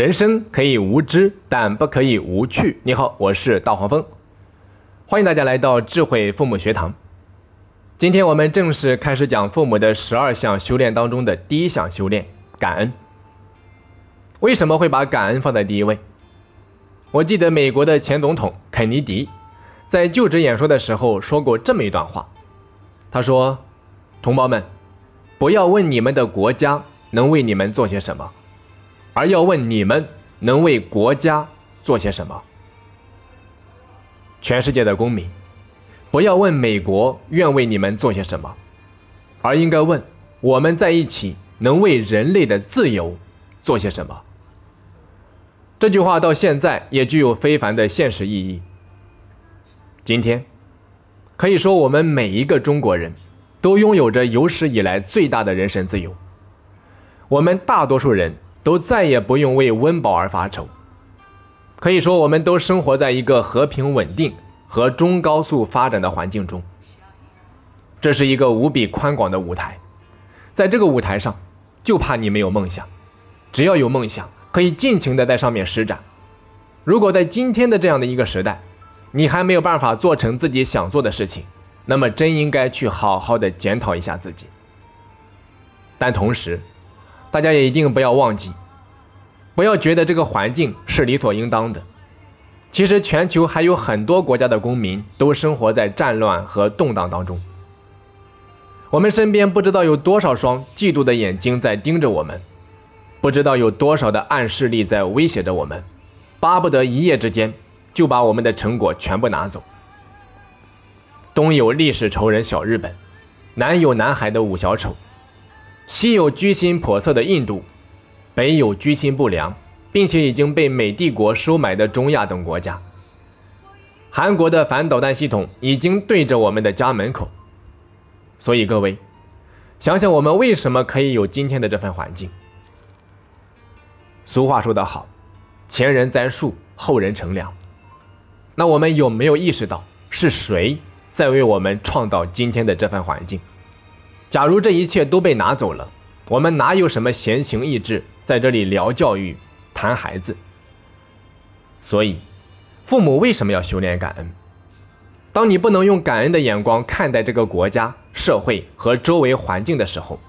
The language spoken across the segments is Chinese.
人生可以无知，但不可以无趣。你好，我是大黄蜂，欢迎大家来到智慧父母学堂。今天我们正式开始讲父母的十二项修炼当中的第一项修炼——感恩。为什么会把感恩放在第一位？我记得美国的前总统肯尼迪在就职演说的时候说过这么一段话，他说：“同胞们，不要问你们的国家能为你们做些什么。”而要问你们能为国家做些什么？全世界的公民，不要问美国愿为你们做些什么，而应该问我们在一起能为人类的自由做些什么。这句话到现在也具有非凡的现实意义。今天，可以说我们每一个中国人都拥有着有史以来最大的人身自由。我们大多数人。都再也不用为温饱而发愁。可以说，我们都生活在一个和平稳定和中高速发展的环境中。这是一个无比宽广的舞台，在这个舞台上，就怕你没有梦想。只要有梦想，可以尽情的在上面施展。如果在今天的这样的一个时代，你还没有办法做成自己想做的事情，那么真应该去好好的检讨一下自己。但同时，大家也一定不要忘记，不要觉得这个环境是理所应当的。其实，全球还有很多国家的公民都生活在战乱和动荡当中。我们身边不知道有多少双嫉妒的眼睛在盯着我们，不知道有多少的暗势力在威胁着我们，巴不得一夜之间就把我们的成果全部拿走。东有历史仇人小日本，南有南海的五小丑。西有居心叵测的印度，北有居心不良，并且已经被美帝国收买的中亚等国家。韩国的反导弹系统已经对着我们的家门口。所以各位，想想我们为什么可以有今天的这份环境？俗话说得好，前人栽树，后人乘凉。那我们有没有意识到是谁在为我们创造今天的这份环境？假如这一切都被拿走了，我们哪有什么闲情逸致在这里聊教育、谈孩子？所以，父母为什么要修炼感恩？当你不能用感恩的眼光看待这个国家、社会和周围环境的时候，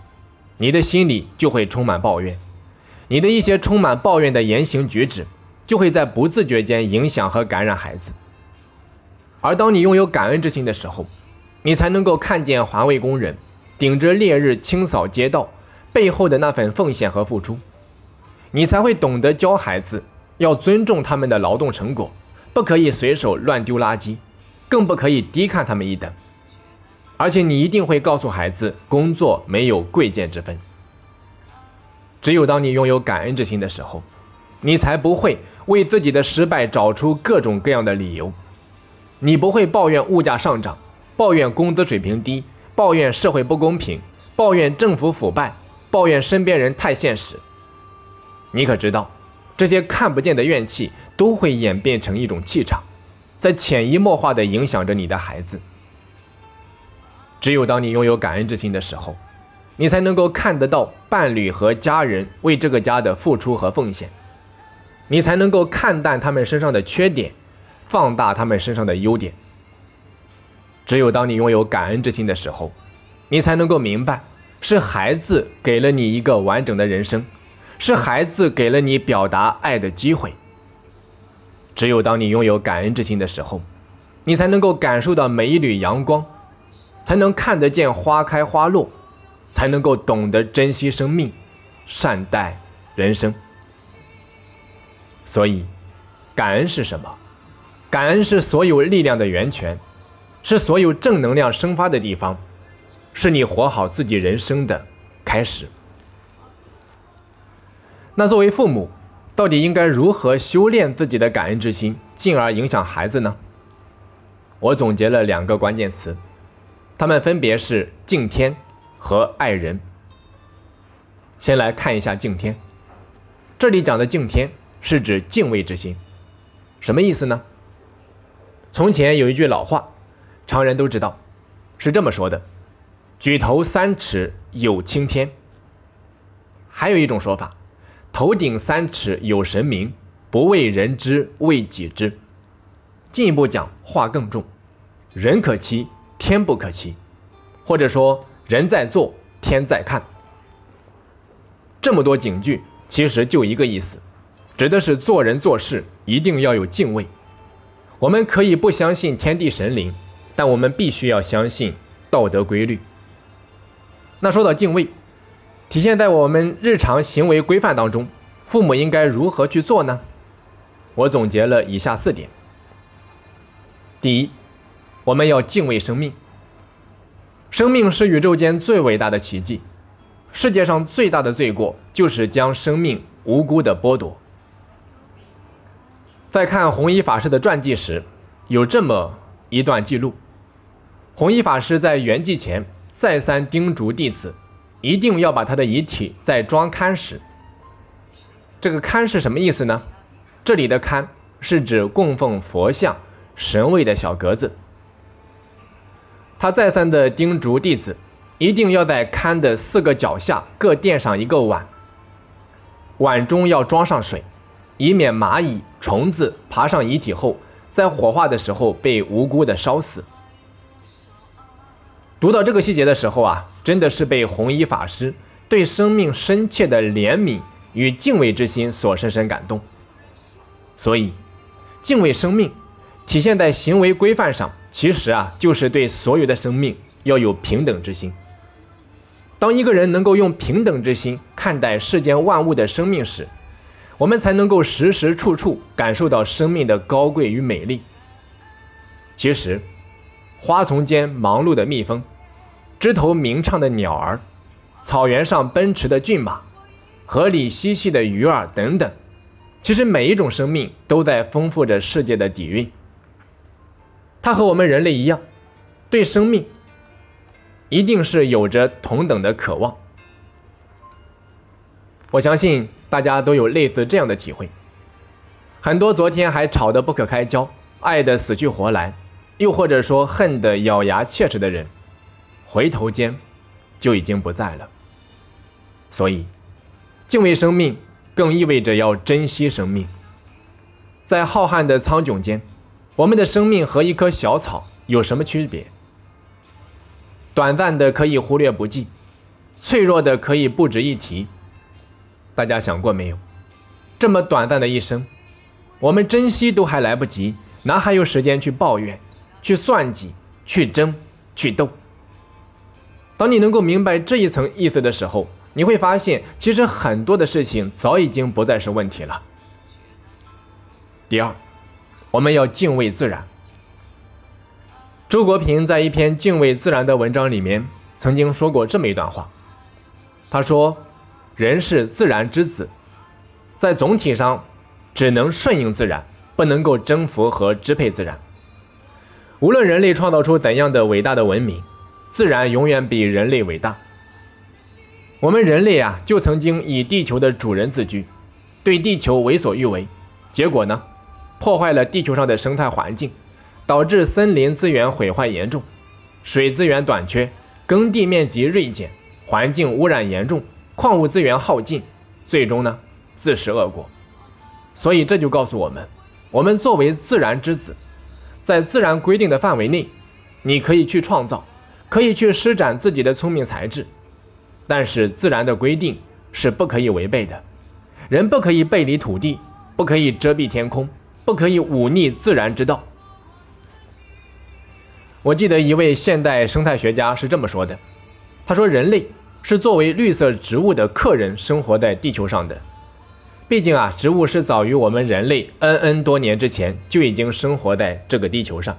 你的心里就会充满抱怨，你的一些充满抱怨的言行举止，就会在不自觉间影响和感染孩子。而当你拥有感恩之心的时候，你才能够看见环卫工人。顶着烈日清扫街道背后的那份奉献和付出，你才会懂得教孩子要尊重他们的劳动成果，不可以随手乱丢垃圾，更不可以低看他们一等。而且你一定会告诉孩子，工作没有贵贱之分。只有当你拥有感恩之心的时候，你才不会为自己的失败找出各种各样的理由，你不会抱怨物价上涨，抱怨工资水平低。抱怨社会不公平，抱怨政府腐败，抱怨身边人太现实。你可知道，这些看不见的怨气都会演变成一种气场，在潜移默化地影响着你的孩子。只有当你拥有感恩之心的时候，你才能够看得到伴侣和家人为这个家的付出和奉献，你才能够看淡他们身上的缺点，放大他们身上的优点。只有当你拥有感恩之心的时候，你才能够明白，是孩子给了你一个完整的人生，是孩子给了你表达爱的机会。只有当你拥有感恩之心的时候，你才能够感受到每一缕阳光，才能看得见花开花落，才能够懂得珍惜生命，善待人生。所以，感恩是什么？感恩是所有力量的源泉。是所有正能量生发的地方，是你活好自己人生的开始。那作为父母，到底应该如何修炼自己的感恩之心，进而影响孩子呢？我总结了两个关键词，他们分别是敬天和爱人。先来看一下敬天，这里讲的敬天是指敬畏之心，什么意思呢？从前有一句老话。常人都知道，是这么说的：“举头三尺有青天。”还有一种说法：“头顶三尺有神明，不为人知，为己知。进一步讲，话更重，人可欺，天不可欺，或者说人在做，天在看。这么多警句，其实就一个意思，指的是做人做事一定要有敬畏。我们可以不相信天地神灵，但我们必须要相信道德规律。那说到敬畏，体现在我们日常行为规范当中，父母应该如何去做呢？我总结了以下四点。第一，我们要敬畏生命。生命是宇宙间最伟大的奇迹。世界上最大的罪过就是将生命无辜的剥夺。在看弘一法师的传记时，有这么一段记录：弘一法师在圆寂前再三叮嘱弟子，一定要把他的遗体在装龛时。这个龛是什么意思呢？这里的龛是指供奉佛像、神位的小格子。他再三的叮嘱弟子。一定要在龛的四个脚下各垫上一个碗，碗中要装上水，以免蚂蚁、虫子爬上遗体后，在火化的时候被无辜的烧死。读到这个细节的时候啊，真的是被弘一法师对生命深切的怜悯与敬畏之心所深深感动。所以，敬畏生命，体现在行为规范上，其实啊，就是对所有的生命要有平等之心。当一个人能够用平等之心看待世间万物的生命时，我们才能够时时处处感受到生命的高贵与美丽。其实，花丛间忙碌的蜜蜂，枝头鸣唱的鸟儿，草原上奔驰的骏马，河里嬉戏的鱼儿等等，其实每一种生命都在丰富着世界的底蕴。它和我们人类一样，对生命。一定是有着同等的渴望。我相信大家都有类似这样的体会。很多昨天还吵得不可开交、爱得死去活来，又或者说恨得咬牙切齿的人，回头间就已经不在了。所以，敬畏生命，更意味着要珍惜生命。在浩瀚的苍穹间，我们的生命和一棵小草有什么区别？短暂的可以忽略不计，脆弱的可以不值一提。大家想过没有？这么短暂的一生，我们珍惜都还来不及，哪还有时间去抱怨、去算计、去争、去斗？当你能够明白这一层意思的时候，你会发现，其实很多的事情早已经不再是问题了。第二，我们要敬畏自然。周国平在一篇敬畏自然的文章里面曾经说过这么一段话，他说：“人是自然之子，在总体上只能顺应自然，不能够征服和支配自然。无论人类创造出怎样的伟大的文明，自然永远比人类伟大。我们人类啊，就曾经以地球的主人自居，对地球为所欲为，结果呢，破坏了地球上的生态环境。”导致森林资源毁坏严重，水资源短缺，耕地面积锐减，环境污染严重，矿物资源耗尽，最终呢自食恶果。所以这就告诉我们，我们作为自然之子，在自然规定的范围内，你可以去创造，可以去施展自己的聪明才智，但是自然的规定是不可以违背的，人不可以背离土地，不可以遮蔽天空，不可以忤逆自然之道。我记得一位现代生态学家是这么说的：“他说，人类是作为绿色植物的客人生活在地球上的。毕竟啊，植物是早于我们人类 N N 多年之前就已经生活在这个地球上。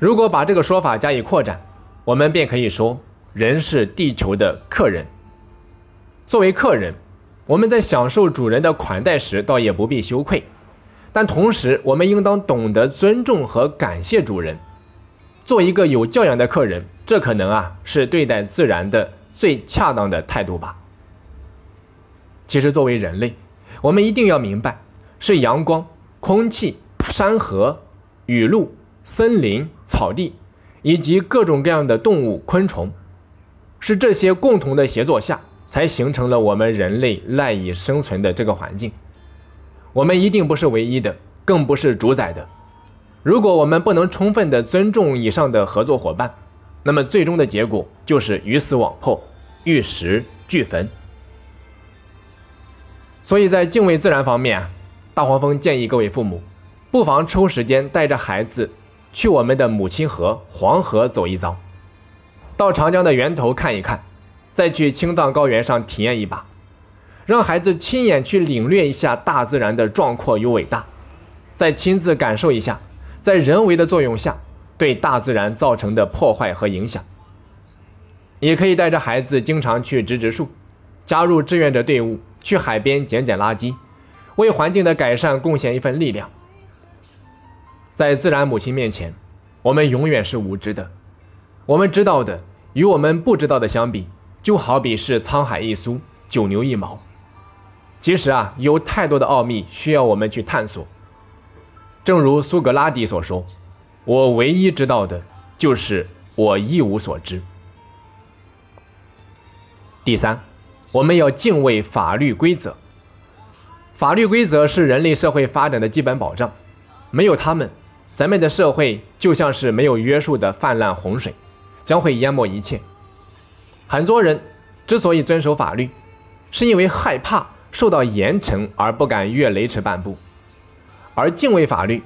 如果把这个说法加以扩展，我们便可以说，人是地球的客人。作为客人，我们在享受主人的款待时，倒也不必羞愧，但同时，我们应当懂得尊重和感谢主人。”做一个有教养的客人，这可能啊是对待自然的最恰当的态度吧。其实，作为人类，我们一定要明白，是阳光、空气、山河、雨露、森林、草地，以及各种各样的动物、昆虫，是这些共同的协作下，才形成了我们人类赖以生存的这个环境。我们一定不是唯一的，更不是主宰的。如果我们不能充分的尊重以上的合作伙伴，那么最终的结果就是鱼死网破，玉石俱焚。所以在敬畏自然方面，大黄蜂建议各位父母，不妨抽时间带着孩子去我们的母亲河黄河走一遭，到长江的源头看一看，再去青藏高原上体验一把，让孩子亲眼去领略一下大自然的壮阔与伟大，再亲自感受一下。在人为的作用下，对大自然造成的破坏和影响，也可以带着孩子经常去植植树，加入志愿者队伍，去海边捡捡垃圾，为环境的改善贡献一份力量。在自然母亲面前，我们永远是无知的。我们知道的与我们不知道的相比，就好比是沧海一粟，九牛一毛。其实啊，有太多的奥秘需要我们去探索。正如苏格拉底所说：“我唯一知道的就是我一无所知。”第三，我们要敬畏法律规则。法律规则是人类社会发展的基本保障，没有他们，咱们的社会就像是没有约束的泛滥洪水，将会淹没一切。很多人之所以遵守法律，是因为害怕受到严惩而不敢越雷池半步。而敬畏法律，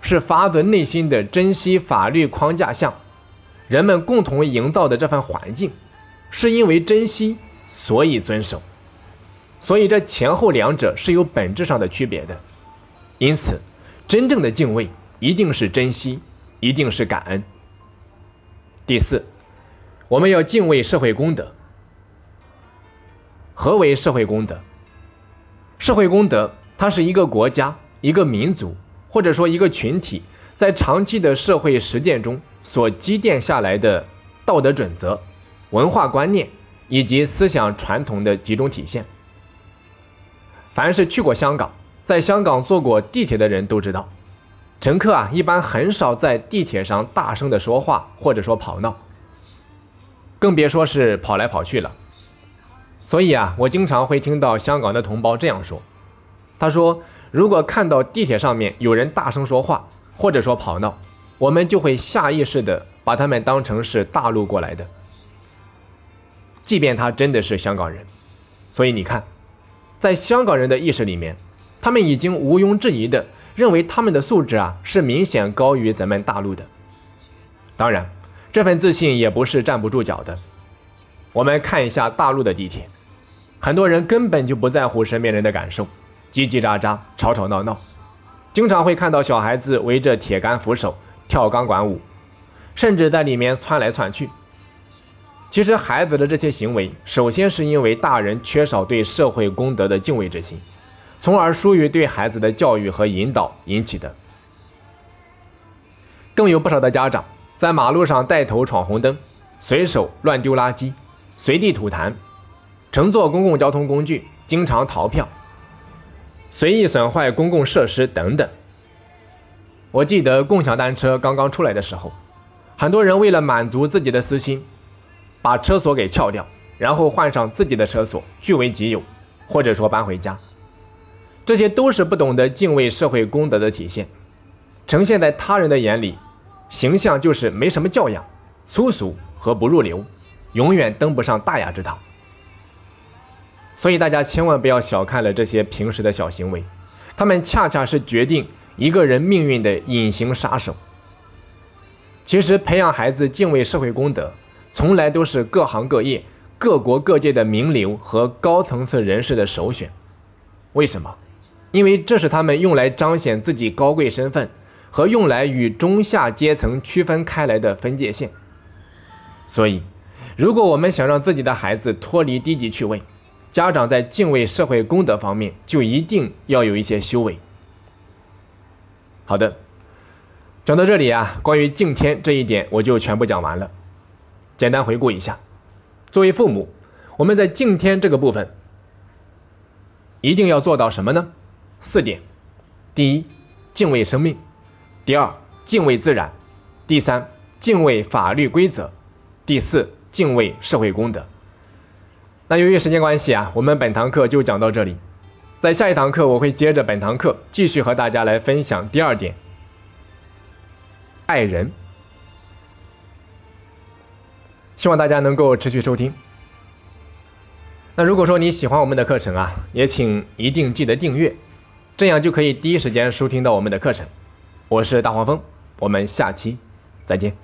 是发自内心的珍惜法律框架下人们共同营造的这份环境，是因为珍惜所以遵守，所以这前后两者是有本质上的区别的。因此，真正的敬畏一定是珍惜，一定是感恩。第四，我们要敬畏社会公德。何为社会公德？社会公德，它是一个国家。一个民族，或者说一个群体，在长期的社会实践中所积淀下来的道德准则、文化观念以及思想传统的集中体现。凡是去过香港，在香港坐过地铁的人都知道，乘客啊一般很少在地铁上大声的说话或者说跑闹，更别说是跑来跑去了。所以啊，我经常会听到香港的同胞这样说，他说。如果看到地铁上面有人大声说话，或者说跑闹，我们就会下意识的把他们当成是大陆过来的，即便他真的是香港人。所以你看，在香港人的意识里面，他们已经毋庸置疑的认为他们的素质啊是明显高于咱们大陆的。当然，这份自信也不是站不住脚的。我们看一下大陆的地铁，很多人根本就不在乎身边人的感受。叽叽喳喳，吵吵闹闹，经常会看到小孩子围着铁杆扶手跳钢管舞，甚至在里面窜来窜去。其实，孩子的这些行为，首先是因为大人缺少对社会公德的敬畏之心，从而疏于对孩子的教育和引导引起的。更有不少的家长在马路上带头闯红灯，随手乱丢垃圾，随地吐痰，乘坐公共交通工具经常逃票。随意损坏公共设施等等。我记得共享单车刚刚出来的时候，很多人为了满足自己的私心，把车锁给撬掉，然后换上自己的车锁据为己有，或者说搬回家。这些都是不懂得敬畏社会公德的体现，呈现在他人的眼里，形象就是没什么教养、粗俗和不入流，永远登不上大雅之堂。所以大家千万不要小看了这些平时的小行为，他们恰恰是决定一个人命运的隐形杀手。其实培养孩子敬畏社会公德，从来都是各行各业、各国各界的名流和高层次人士的首选。为什么？因为这是他们用来彰显自己高贵身份和用来与中下阶层区分开来的分界线。所以，如果我们想让自己的孩子脱离低级趣味，家长在敬畏社会公德方面，就一定要有一些修为。好的，讲到这里啊，关于敬天这一点，我就全部讲完了。简单回顾一下，作为父母，我们在敬天这个部分，一定要做到什么呢？四点：第一，敬畏生命；第二，敬畏自然；第三，敬畏法律规则；第四，敬畏社会公德。那由于时间关系啊，我们本堂课就讲到这里。在下一堂课，我会接着本堂课继续和大家来分享第二点，爱人。希望大家能够持续收听。那如果说你喜欢我们的课程啊，也请一定记得订阅，这样就可以第一时间收听到我们的课程。我是大黄蜂，我们下期再见。